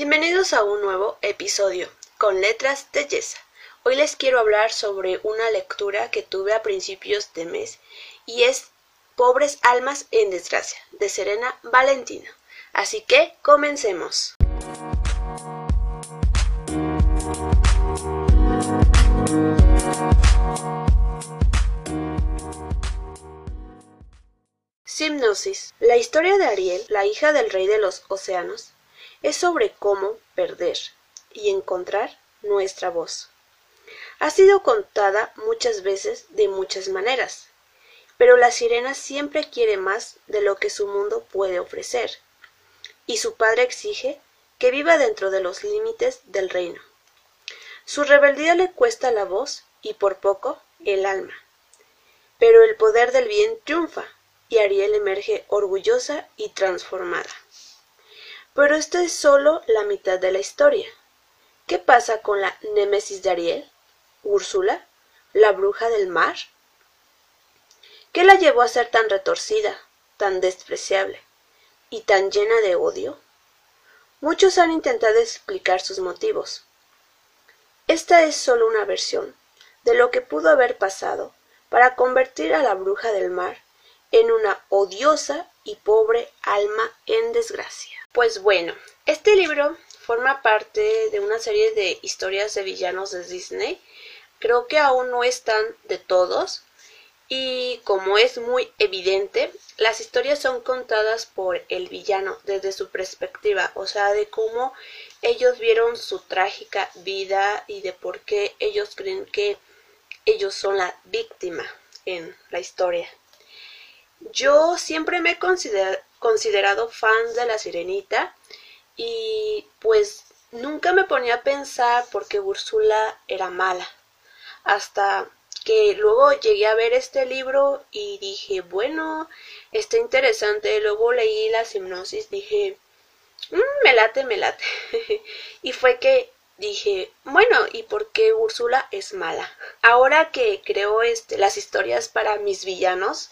Bienvenidos a un nuevo episodio con letras de Yesa. Hoy les quiero hablar sobre una lectura que tuve a principios de mes y es Pobres almas en desgracia de Serena Valentina. Así que comencemos. Simnosis. La historia de Ariel, la hija del rey de los océanos, es sobre cómo perder y encontrar nuestra voz. Ha sido contada muchas veces de muchas maneras, pero la sirena siempre quiere más de lo que su mundo puede ofrecer, y su padre exige que viva dentro de los límites del reino. Su rebeldía le cuesta la voz y por poco el alma. Pero el poder del bien triunfa y Ariel emerge orgullosa y transformada. Pero esto es solo la mitad de la historia. ¿Qué pasa con la némesis de Ariel? ¿Úrsula? ¿La bruja del mar? ¿Qué la llevó a ser tan retorcida, tan despreciable y tan llena de odio? Muchos han intentado explicar sus motivos. Esta es solo una versión de lo que pudo haber pasado para convertir a la bruja del mar en una odiosa y pobre alma en desgracia. Pues bueno, este libro forma parte de una serie de historias de villanos de Disney. Creo que aún no están de todos. Y como es muy evidente, las historias son contadas por el villano desde su perspectiva, o sea, de cómo ellos vieron su trágica vida y de por qué ellos creen que ellos son la víctima en la historia. Yo siempre me he considerado fan de la sirenita y pues nunca me ponía a pensar por qué Úrsula era mala. Hasta que luego llegué a ver este libro y dije, bueno, está interesante. Luego leí la hipnosis, dije, mm, me late, me late. y fue que dije, bueno, ¿y por qué Úrsula es mala? Ahora que creo este, las historias para mis villanos,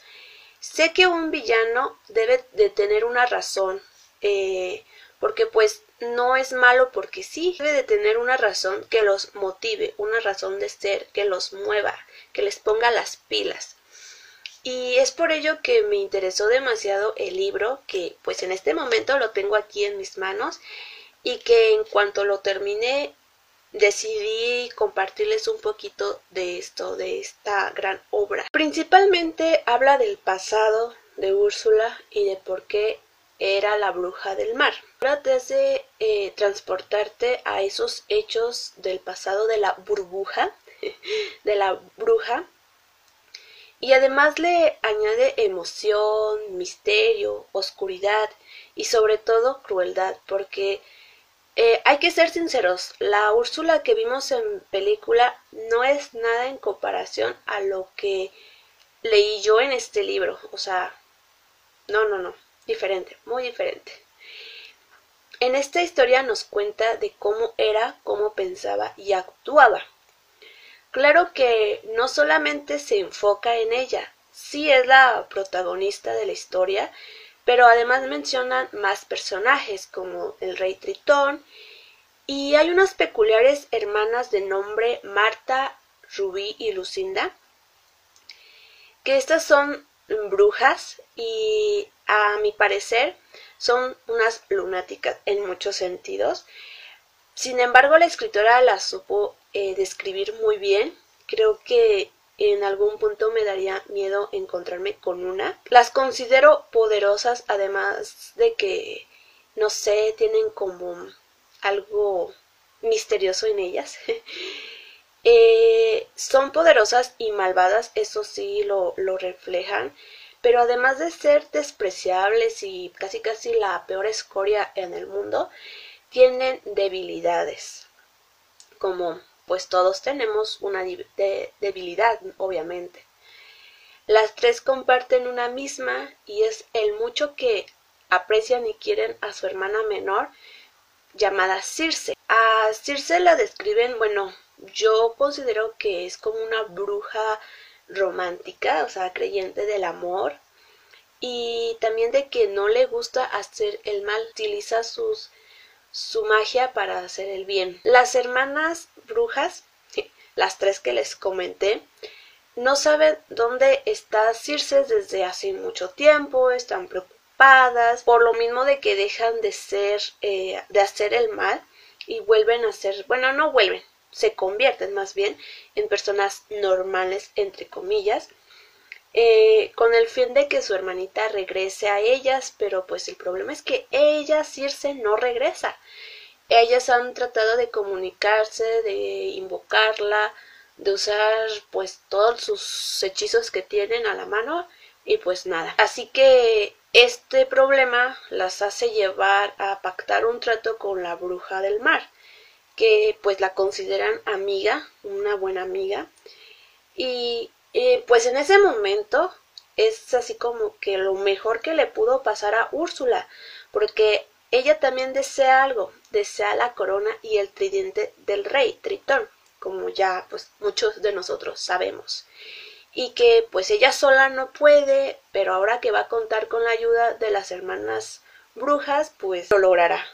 Sé que un villano debe de tener una razón, eh, porque pues no es malo porque sí, debe de tener una razón que los motive, una razón de ser, que los mueva, que les ponga las pilas. Y es por ello que me interesó demasiado el libro, que pues en este momento lo tengo aquí en mis manos y que en cuanto lo terminé decidí compartirles un poquito de esto, de esta gran obra. Principalmente habla del pasado de Úrsula y de por qué era la bruja del mar. Trates de eh, transportarte a esos hechos del pasado de la burbuja, de la bruja, y además le añade emoción, misterio, oscuridad y sobre todo crueldad, porque eh, hay que ser sinceros, la Úrsula que vimos en película no es nada en comparación a lo que leí yo en este libro. O sea, no, no, no, diferente, muy diferente. En esta historia nos cuenta de cómo era, cómo pensaba y actuaba. Claro que no solamente se enfoca en ella, sí es la protagonista de la historia, pero además mencionan más personajes como el rey Tritón y hay unas peculiares hermanas de nombre Marta, Rubí y Lucinda, que estas son brujas y a mi parecer son unas lunáticas en muchos sentidos. Sin embargo, la escritora las supo eh, describir muy bien. Creo que en algún punto me daría miedo encontrarme con una. Las considero poderosas, además de que, no sé, tienen como algo misterioso en ellas. Eh, son poderosas y malvadas, eso sí lo, lo reflejan, pero además de ser despreciables y casi casi la peor escoria en el mundo, tienen debilidades, como pues todos tenemos una debilidad, obviamente. Las tres comparten una misma y es el mucho que aprecian y quieren a su hermana menor llamada Circe. A Circe la describen, bueno, yo considero que es como una bruja romántica, o sea, creyente del amor y también de que no le gusta hacer el mal, utiliza sus su magia para hacer el bien. Las hermanas brujas, las tres que les comenté, no saben dónde está Circe desde hace mucho tiempo, están preocupadas por lo mismo de que dejan de ser, eh, de hacer el mal y vuelven a ser, bueno, no vuelven, se convierten más bien en personas normales, entre comillas, eh, con el fin de que su hermanita regrese a ellas, pero pues el problema es que ella, Circe, no regresa. Ellas han tratado de comunicarse, de invocarla, de usar pues todos sus hechizos que tienen a la mano y pues nada. Así que este problema las hace llevar a pactar un trato con la bruja del mar, que pues la consideran amiga, una buena amiga. Y eh, pues en ese momento es así como que lo mejor que le pudo pasar a Úrsula, porque ella también desea algo, desea la corona y el tridente del rey, Tritón como ya pues muchos de nosotros sabemos. Y que pues ella sola no puede, pero ahora que va a contar con la ayuda de las hermanas brujas, pues lo logrará.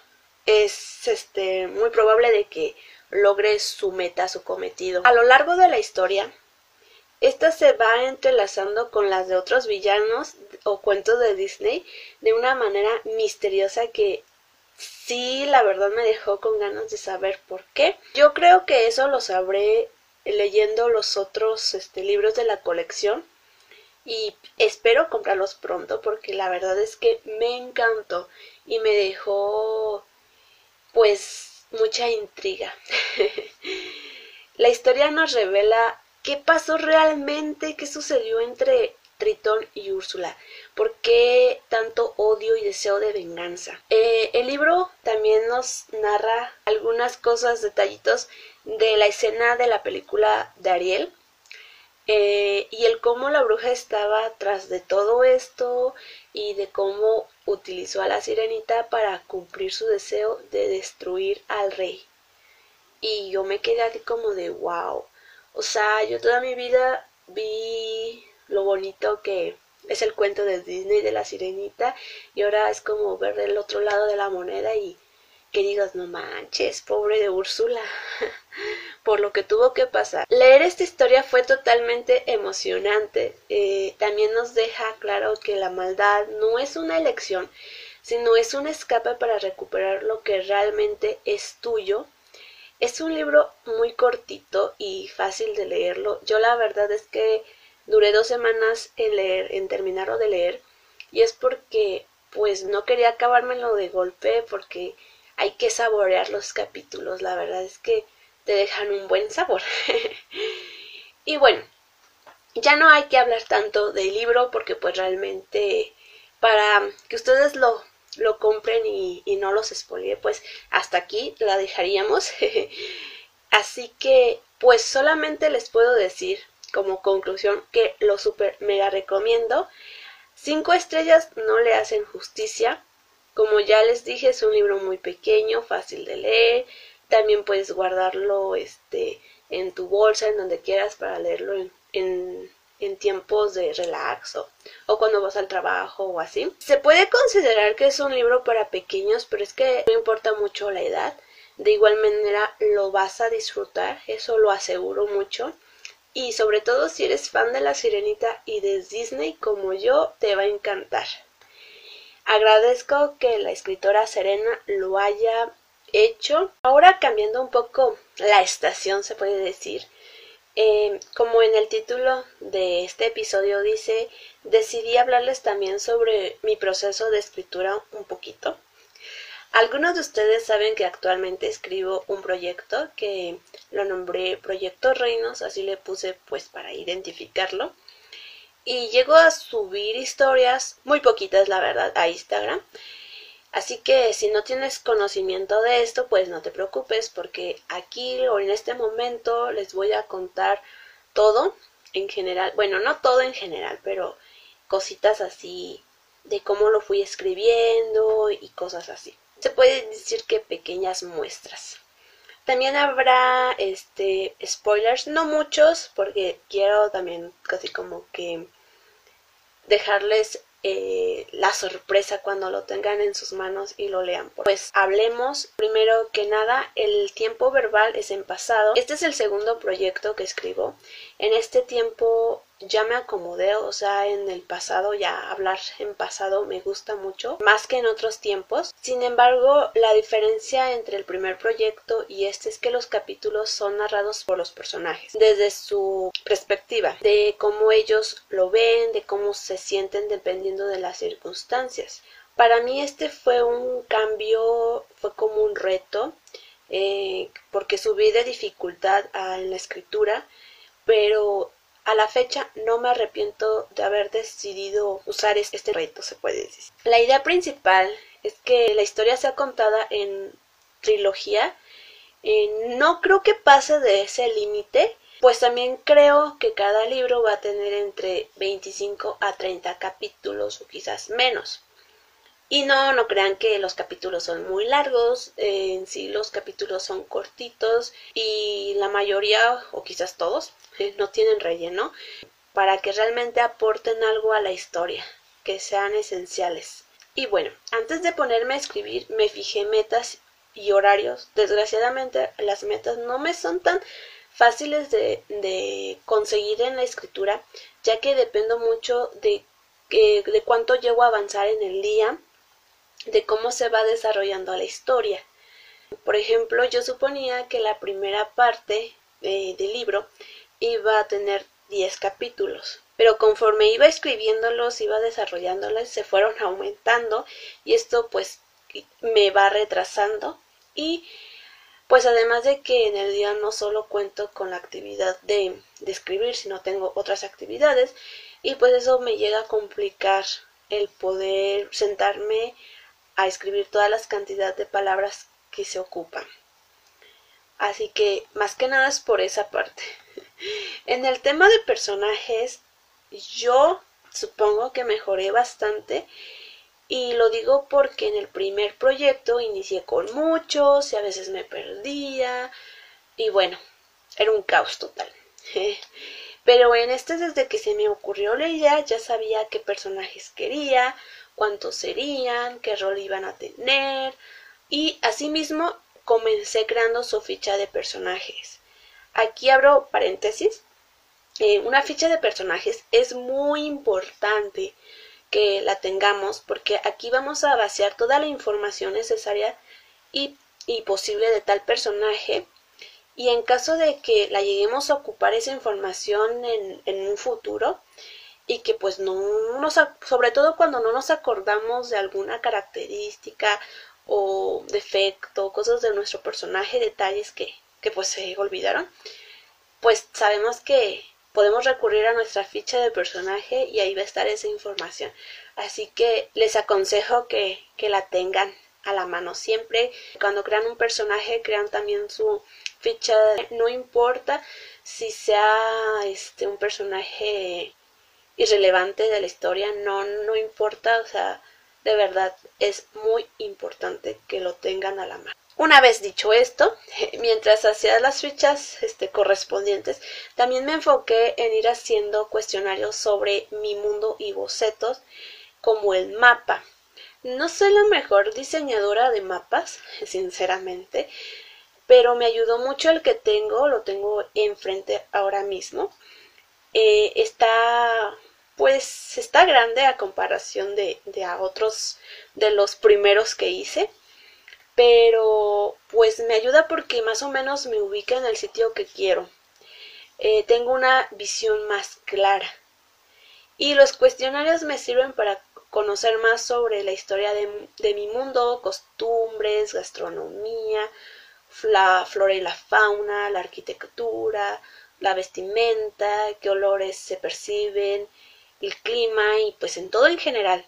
Es este muy probable de que logre su meta, su cometido. A lo largo de la historia, esta se va entrelazando con las de otros villanos o cuentos de Disney de una manera misteriosa que sí, la verdad me dejó con ganas de saber por qué. Yo creo que eso lo sabré leyendo los otros este, libros de la colección y espero comprarlos pronto porque la verdad es que me encantó y me dejó pues mucha intriga. la historia nos revela qué pasó realmente, qué sucedió entre Tritón y Úrsula. ¿Por qué tanto odio y deseo de venganza? Eh, el libro también nos narra algunas cosas, detallitos de la escena de la película de Ariel. Eh, y el cómo la bruja estaba tras de todo esto y de cómo utilizó a la sirenita para cumplir su deseo de destruir al rey. Y yo me quedé así como de wow. O sea, yo toda mi vida vi lo bonito que es el cuento de Disney de la sirenita y ahora es como ver el otro lado de la moneda y que digas, no manches, pobre de Úrsula, por lo que tuvo que pasar. Leer esta historia fue totalmente emocionante. Eh, también nos deja claro que la maldad no es una elección, sino es un escape para recuperar lo que realmente es tuyo. Es un libro muy cortito y fácil de leerlo. Yo la verdad es que Duré dos semanas en leer, en terminarlo de leer, y es porque pues no quería acabármelo de golpe porque hay que saborear los capítulos, la verdad es que te dejan un buen sabor. y bueno, ya no hay que hablar tanto del libro porque pues realmente para que ustedes lo, lo compren y, y no los spoilee, pues hasta aquí la dejaríamos. Así que pues solamente les puedo decir como conclusión que lo super mega recomiendo. Cinco estrellas no le hacen justicia. Como ya les dije, es un libro muy pequeño, fácil de leer. También puedes guardarlo este, en tu bolsa, en donde quieras, para leerlo en, en, tiempos de relax o, o, cuando vas al trabajo o así. Se puede considerar que es un libro para pequeños, pero es que no importa mucho la edad. De igual manera lo vas a disfrutar, eso lo aseguro mucho. Y sobre todo si eres fan de La Sirenita y de Disney como yo, te va a encantar. Agradezco que la escritora Serena lo haya hecho. Ahora cambiando un poco la estación, se puede decir. Eh, como en el título de este episodio dice, decidí hablarles también sobre mi proceso de escritura un poquito. Algunos de ustedes saben que actualmente escribo un proyecto que lo nombré Proyecto Reinos, así le puse pues para identificarlo. Y llego a subir historias, muy poquitas la verdad, a Instagram. Así que si no tienes conocimiento de esto, pues no te preocupes porque aquí o en este momento les voy a contar todo en general. Bueno, no todo en general, pero cositas así de cómo lo fui escribiendo y cosas así se puede decir que pequeñas muestras. También habrá este spoilers, no muchos, porque quiero también casi como que dejarles eh, la sorpresa cuando lo tengan en sus manos y lo lean. Pues hablemos primero que nada, el tiempo verbal es en pasado. Este es el segundo proyecto que escribo. En este tiempo ya me acomodé, o sea, en el pasado ya hablar en pasado me gusta mucho, más que en otros tiempos. Sin embargo, la diferencia entre el primer proyecto y este es que los capítulos son narrados por los personajes, desde su perspectiva, de cómo ellos lo ven, de cómo se sienten dependiendo de las circunstancias. Para mí este fue un cambio, fue como un reto, eh, porque subí de dificultad en la escritura, pero a la fecha no me arrepiento de haber decidido usar este reto, se puede decir. La idea principal es que la historia sea contada en trilogía. Eh, no creo que pase de ese límite, pues también creo que cada libro va a tener entre 25 a 30 capítulos o quizás menos. Y no, no crean que los capítulos son muy largos, en sí los capítulos son cortitos y la mayoría, o quizás todos, eh, no tienen relleno, para que realmente aporten algo a la historia, que sean esenciales. Y bueno, antes de ponerme a escribir me fijé metas y horarios. Desgraciadamente las metas no me son tan fáciles de, de conseguir en la escritura, ya que dependo mucho de, de cuánto llego a avanzar en el día de cómo se va desarrollando la historia. Por ejemplo, yo suponía que la primera parte del libro iba a tener 10 capítulos, pero conforme iba escribiéndolos, iba desarrollándolos, se fueron aumentando y esto pues me va retrasando y pues además de que en el día no solo cuento con la actividad de, de escribir, sino tengo otras actividades y pues eso me llega a complicar el poder sentarme a escribir todas las cantidades de palabras que se ocupan. Así que más que nada es por esa parte. En el tema de personajes, yo supongo que mejoré bastante y lo digo porque en el primer proyecto inicié con muchos y a veces me perdía y bueno, era un caos total. Pero en este desde que se me ocurrió la idea ya sabía qué personajes quería, cuántos serían, qué rol iban a tener y asimismo comencé creando su ficha de personajes. Aquí abro paréntesis. Eh, una ficha de personajes es muy importante que la tengamos porque aquí vamos a vaciar toda la información necesaria y, posible de tal personaje y en caso de que la lleguemos a ocupar esa información en, en un futuro, y que pues no nos, sobre todo cuando no nos acordamos de alguna característica o defecto, cosas de nuestro personaje, detalles que, que pues se olvidaron, pues sabemos que podemos recurrir a nuestra ficha de personaje y ahí va a estar esa información. Así que les aconsejo que, que la tengan a la mano siempre. Cuando crean un personaje, crean también su ficha. No importa si sea este un personaje irrelevante de la historia, no, no importa, o sea, de verdad es muy importante que lo tengan a la mano. Una vez dicho esto, mientras hacía las fichas este, correspondientes, también me enfoqué en ir haciendo cuestionarios sobre mi mundo y bocetos, como el mapa. No soy la mejor diseñadora de mapas, sinceramente, pero me ayudó mucho el que tengo, lo tengo enfrente ahora mismo. Eh, está pues está grande a comparación de, de a otros de los primeros que hice pero pues me ayuda porque más o menos me ubica en el sitio que quiero. Eh, tengo una visión más clara. Y los cuestionarios me sirven para conocer más sobre la historia de, de mi mundo costumbres gastronomía la flora y la fauna la arquitectura la vestimenta, qué olores se perciben, el clima y pues en todo en general.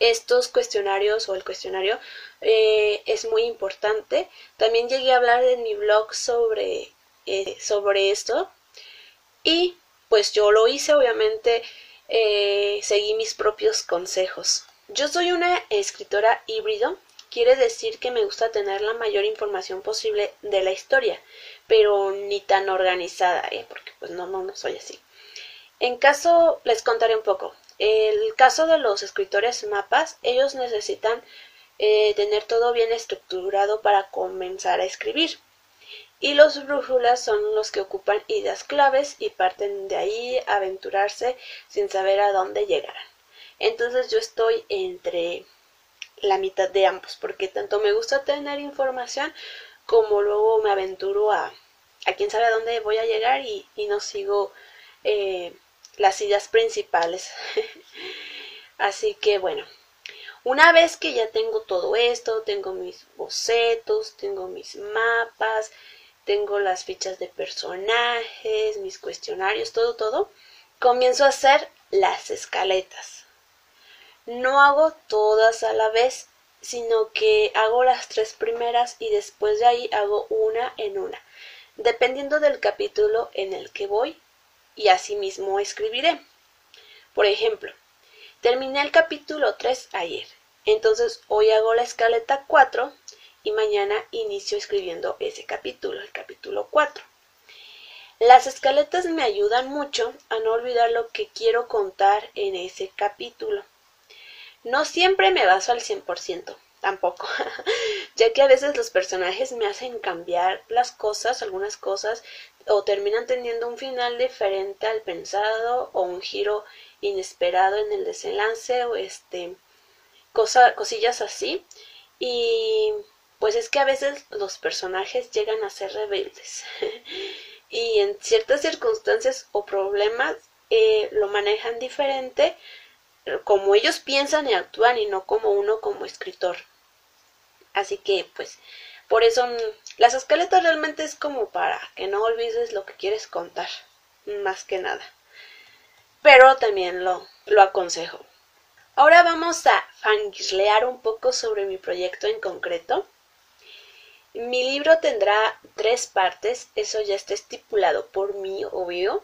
Estos cuestionarios o el cuestionario eh, es muy importante. También llegué a hablar en mi blog sobre, eh, sobre esto y pues yo lo hice obviamente eh, seguí mis propios consejos. Yo soy una escritora híbrido, quiere decir que me gusta tener la mayor información posible de la historia pero ni tan organizada, ¿eh? porque pues no, no, no soy así. En caso, les contaré un poco. el caso de los escritores mapas, ellos necesitan eh, tener todo bien estructurado para comenzar a escribir. Y los brújulas son los que ocupan ideas claves y parten de ahí a aventurarse sin saber a dónde llegarán. Entonces yo estoy entre la mitad de ambos, porque tanto me gusta tener información como luego me aventuro a, a quién sabe a dónde voy a llegar y, no sigo eh, las ideas principales. Así que bueno, una vez que ya tengo todo esto, tengo mis bocetos, tengo mis mapas, tengo las fichas de personajes, mis cuestionarios, todo, todo, comienzo a hacer las escaletas. No hago todas a la vez, sino que hago las tres primeras y después de ahí hago una en una, dependiendo del capítulo en el que voy y asimismo escribiré. Por ejemplo, terminé el capítulo 3 ayer, entonces hoy hago la escaleta 4 y mañana inicio escribiendo ese capítulo, el capítulo 4. Las escaletas me ayudan mucho a no olvidar lo que quiero contar en ese capítulo. No siempre me baso al 100%, tampoco, ya que a veces los personajes me hacen cambiar las cosas, algunas cosas, o terminan teniendo un final diferente al pensado o un giro inesperado en el desenlace o este cosa, cosillas así y pues es que a veces los personajes llegan a ser rebeldes y en ciertas circunstancias o problemas eh, lo manejan diferente como ellos piensan y actúan y no como uno como escritor. Así que pues por eso mm, las escaletas realmente es como para que no olvides lo que quieres contar, más que nada. Pero también lo, lo aconsejo. Ahora vamos a fangirlear un poco sobre mi proyecto en concreto. Mi libro tendrá tres partes, eso ya está estipulado por mí, obvio.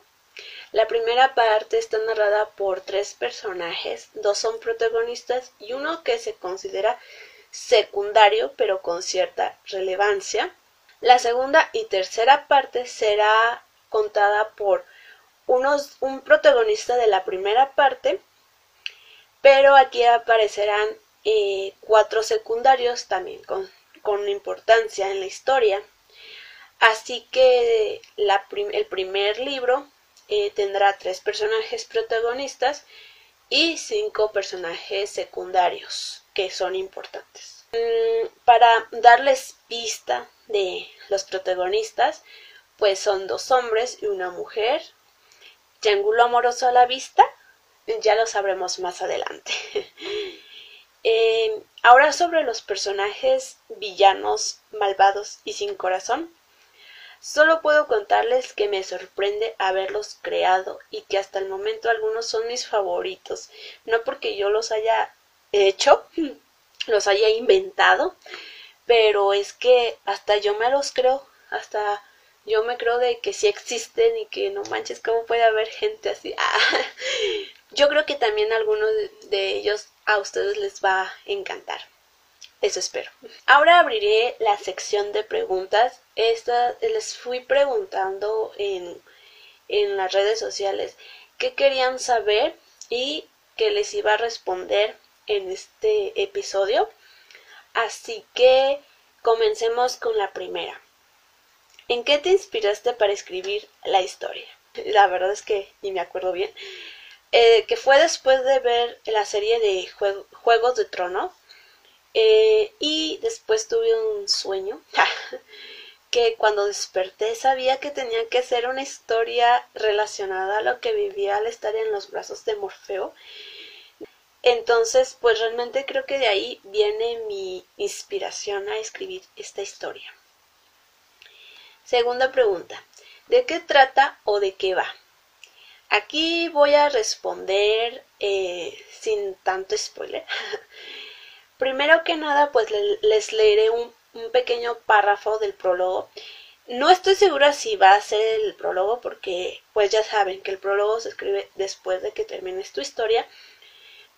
La primera parte está narrada por tres personajes, dos son protagonistas y uno que se considera secundario pero con cierta relevancia. La segunda y tercera parte será contada por unos, un protagonista de la primera parte, pero aquí aparecerán eh, cuatro secundarios también con con importancia en la historia. Así que el primer libro eh, tendrá tres personajes protagonistas y cinco personajes secundarios que son importantes. Mm, para darles pista de los protagonistas, pues son dos hombres y una mujer. Triángulo amoroso a la vista, ya lo sabremos más adelante. Eh, ahora sobre los personajes villanos, malvados y sin corazón. Solo puedo contarles que me sorprende haberlos creado y que hasta el momento algunos son mis favoritos. No porque yo los haya hecho, los haya inventado, pero es que hasta yo me los creo, hasta yo me creo de que sí existen y que no manches, ¿cómo puede haber gente así? yo creo que también algunos de ellos a ustedes les va a encantar. Eso espero. Ahora abriré la sección de preguntas. Esta les fui preguntando en, en las redes sociales qué querían saber y que les iba a responder en este episodio. Así que comencemos con la primera. ¿En qué te inspiraste para escribir la historia? La verdad es que ni me acuerdo bien. Eh, que fue después de ver la serie de Juegos de Trono. Eh, y después tuve un sueño que cuando desperté sabía que tenía que ser una historia relacionada a lo que vivía al estar en los brazos de Morfeo. Entonces, pues realmente creo que de ahí viene mi inspiración a escribir esta historia. Segunda pregunta. ¿De qué trata o de qué va? Aquí voy a responder eh, sin tanto spoiler. Primero que nada, pues les leeré un, pequeño párrafo del prólogo. No estoy segura si va a ser el prólogo porque pues ya saben que el prólogo se escribe después de que termines tu historia.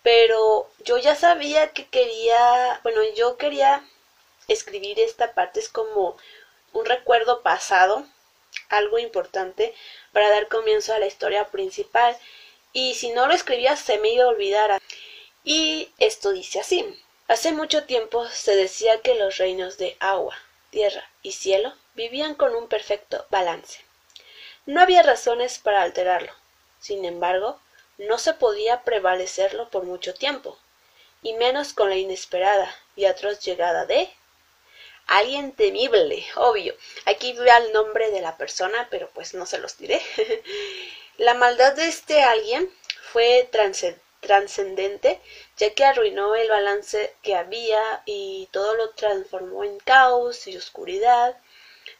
Pero yo ya sabía que quería, bueno, yo quería escribir esta parte es como un recuerdo pasado, algo importante para dar comienzo a la historia principal y si no lo escribía se me iba a olvidar. Y esto dice así. Hace mucho tiempo se decía que los reinos de agua, tierra y cielo vivían con un perfecto balance. No había razones para alterarlo. Sin embargo, no se podía prevalecerlo por mucho tiempo, y menos con la inesperada y atroz llegada de alguien temible, obvio. Aquí veo el nombre de la persona, pero pues no se los diré. la maldad de este alguien fue trascendente, ya que arruinó el balance que había y todo lo transformó en caos y oscuridad.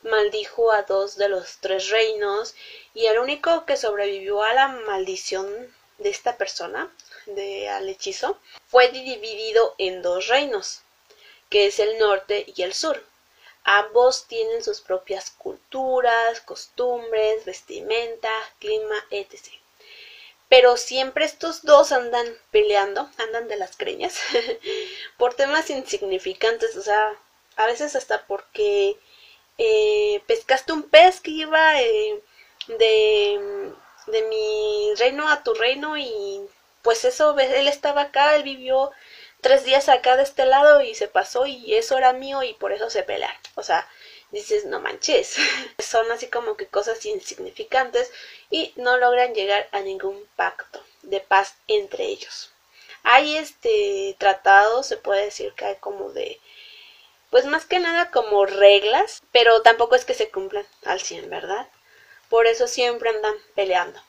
Maldijo a dos de los tres reinos y el único que sobrevivió a la maldición de esta persona, de al hechizo, fue dividido en dos reinos, que es el norte y el sur. Ambos tienen sus propias culturas, costumbres, vestimenta, clima, etc. Pero siempre estos dos andan peleando, andan de las creñas, por temas insignificantes, o sea, a veces hasta porque eh, pescaste un pez que iba eh, de, de mi reino a tu reino y pues eso, él estaba acá, él vivió tres días acá de este lado y se pasó y eso era mío y por eso se pelean. O sea, dices, no manches. Son así como que cosas insignificantes y no logran llegar a ningún pacto de paz entre ellos. Hay este tratado, se puede decir que hay como de, pues más que nada como reglas, pero tampoco es que se cumplan al 100, ¿verdad? Por eso siempre andan peleando.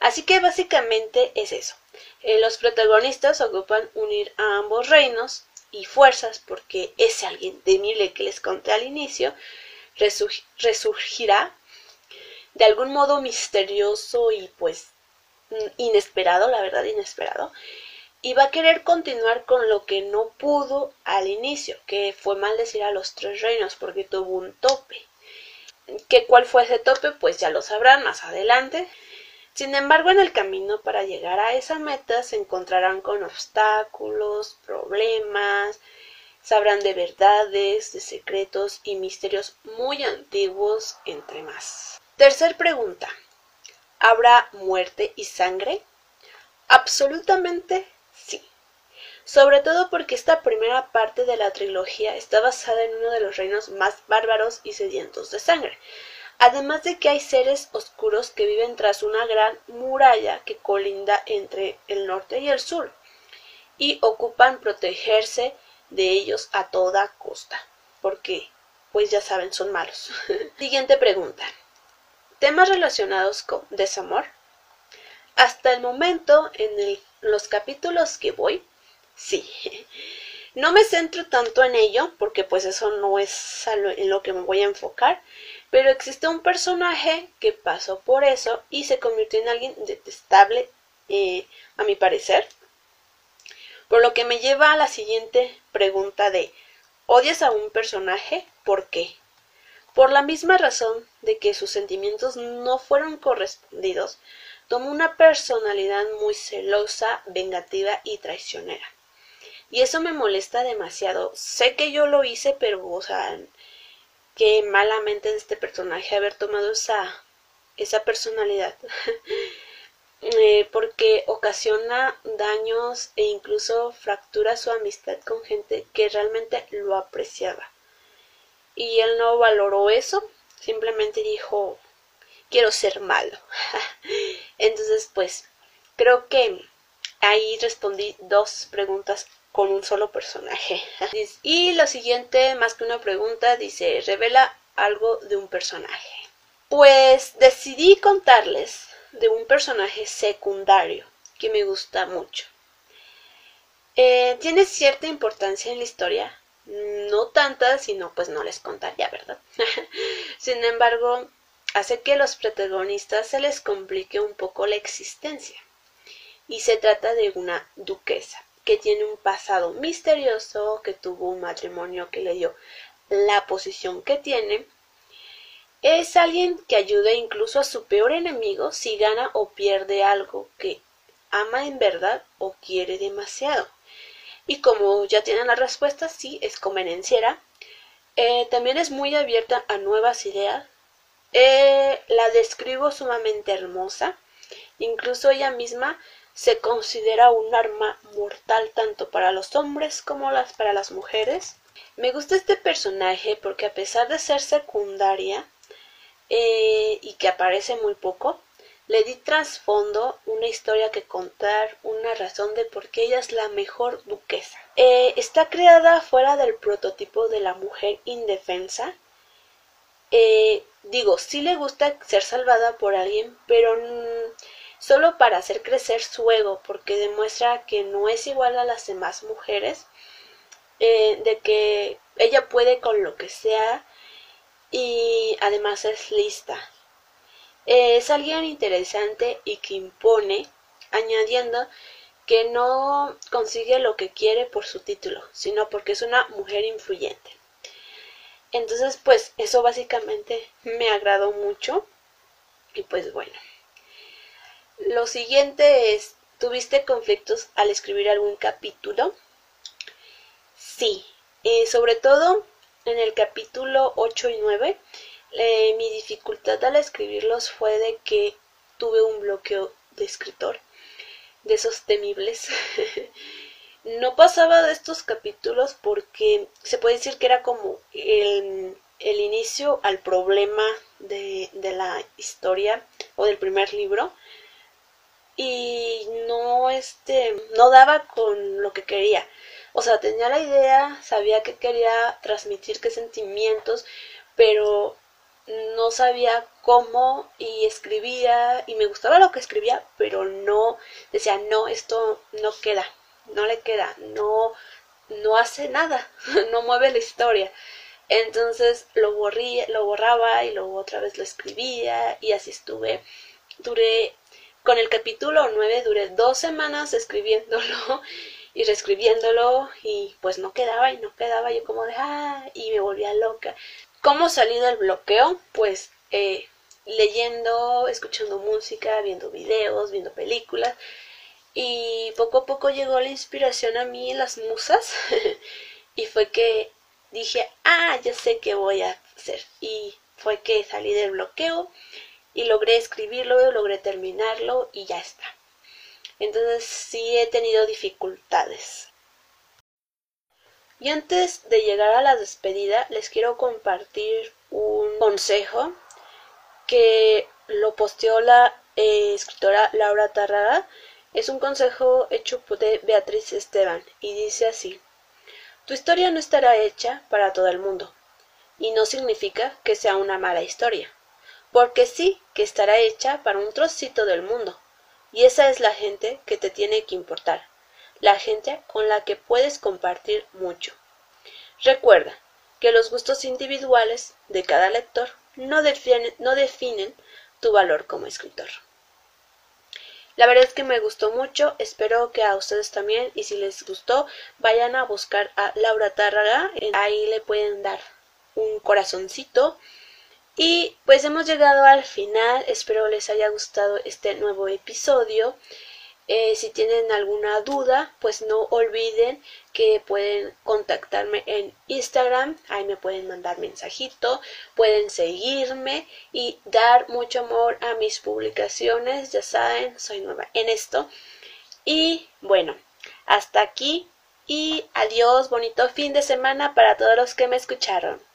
Así que básicamente es eso. Eh, los protagonistas ocupan unir a ambos reinos y fuerzas porque ese alguien temible que les conté al inicio resurgirá de algún modo misterioso y pues inesperado, la verdad inesperado, y va a querer continuar con lo que no pudo al inicio, que fue maldecir a los tres reinos porque tuvo un tope. ¿Qué cuál fue ese tope? Pues ya lo sabrán más adelante. Sin embargo, en el camino para llegar a esa meta se encontrarán con obstáculos, problemas, sabrán de verdades, de secretos y misterios muy antiguos, entre más. Tercer pregunta. ¿Habrá muerte y sangre? Absolutamente. Sobre todo porque esta primera parte de la trilogía está basada en uno de los reinos más bárbaros y sedientos de sangre, además de que hay seres oscuros que viven tras una gran muralla que colinda entre el norte y el sur, y ocupan protegerse de ellos a toda costa, porque, pues ya saben, son malos. Siguiente pregunta. ¿Temas relacionados con desamor? Hasta el momento, en los capítulos que voy, sí. No me centro tanto en ello, porque pues eso no es en lo que me voy a enfocar, pero existe un personaje que pasó por eso y se convirtió en alguien detestable, eh, a mi parecer. Por lo que me lleva a la siguiente pregunta de ¿odias a un personaje? ¿Por qué? Por la misma razón de que sus sentimientos no fueron correspondidos, tomó una personalidad muy celosa, vengativa y traicionera. Y eso me molesta demasiado. Sé que yo lo hice, pero, o sea, que malamente de este personaje haber tomado esa, esa personalidad. Eh, porque ocasiona daños e incluso fractura su amistad con gente que realmente lo apreciaba. Y él no valoró eso, simplemente dijo, quiero ser malo. Entonces, pues, creo que ahí respondí dos preguntas con un solo personaje. Y lo siguiente, más que una pregunta, dice, revela algo de un personaje. Pues decidí contarles de un personaje secundario que me gusta mucho. Eh, tiene cierta importancia en la historia, no tanta, sino pues no les contaría, ¿verdad? Sin embargo, hace que los protagonistas se les complique un poco la existencia. Y se trata de una duquesa que tiene un pasado misterioso, que tuvo un matrimonio que le dio la posición que tiene, es alguien que ayuda incluso a su peor enemigo si gana o pierde algo que ama en verdad o quiere demasiado. Y como ya tienen la respuesta, sí, es convenenciera. Eh, también es muy abierta a nuevas ideas. Eh, la describo sumamente hermosa Incluso ella misma se considera un arma mortal tanto para los hombres como las para las mujeres. Me gusta este personaje porque a pesar de ser secundaria eh, y que aparece muy poco, le di trasfondo, una historia que contar, una razón de por qué ella es la mejor duquesa. Eh, está creada fuera del prototipo de la mujer indefensa. Eh, digo, sí le gusta ser salvada por alguien, pero solo para hacer crecer su ego, porque demuestra que no es igual a las demás mujeres, eh, de que ella puede con lo que sea y además es lista. es alguien interesante y que impone, añadiendo que no consigue lo que quiere por su título, sino porque es una mujer influyente. Entonces, pues eso básicamente me agradó mucho y pues bueno. Lo siguiente es, ¿tuviste conflictos al escribir algún capítulo? Sí, eh, sobre todo en el capítulo 8 y 9, eh, mi dificultad al escribirlos fue de que tuve un bloqueo de escritor, de esos temibles. no pasaba de estos capítulos porque se puede decir que era como el, el inicio al problema de, de la historia o del primer libro y no este no daba con lo que quería. O sea tenía la idea sabía que quería transmitir qué sentimientos pero no sabía cómo y escribía y me gustaba lo que escribía pero no decía no esto no queda no le queda no no hace nada no mueve la historia entonces lo borría lo borraba y luego otra vez lo escribía y así estuve. Duré con el capítulo 9 duré dos semanas escribiéndolo y reescribiéndolo y pues no quedaba y no quedaba yo como de ah y me volvía loca. ¿Cómo salí del bloqueo? Pues eh, leyendo, escuchando música, viendo videos, viendo películas y poco a poco llegó la inspiración a mí, las musas y fue que dije ah ya sé qué voy a hacer y fue que salí del bloqueo y logré escribirlo, logré terminarlo y ya está. Entonces sí he tenido dificultades. Y antes de llegar a la despedida, les quiero compartir un consejo que lo posteó la eh, escritora Laura Tarrada. Es un consejo hecho por Beatriz Esteban y dice así: Tu historia no estará hecha para todo el mundo, y no significa que sea una mala historia porque sí que estará hecha para un trocito del mundo. Y esa es la gente que te tiene que importar, la gente con la que puedes compartir mucho. Recuerda que los gustos individuales de cada lector no definen, tu valor como escritor. La verdad es que me gustó mucho, espero que a ustedes también y si les gustó vayan a buscar a Laura Tárraga, ahí le pueden dar un corazoncito y pues hemos llegado al final, espero les haya gustado este nuevo episodio. Eh, si tienen alguna duda, pues no olviden que pueden contactarme en Instagram, ahí me pueden mandar mensajito, pueden seguirme y dar mucho amor a mis publicaciones, ya saben, soy nueva en esto. Y bueno, hasta aquí y adiós, bonito fin de semana para todos los que me escucharon.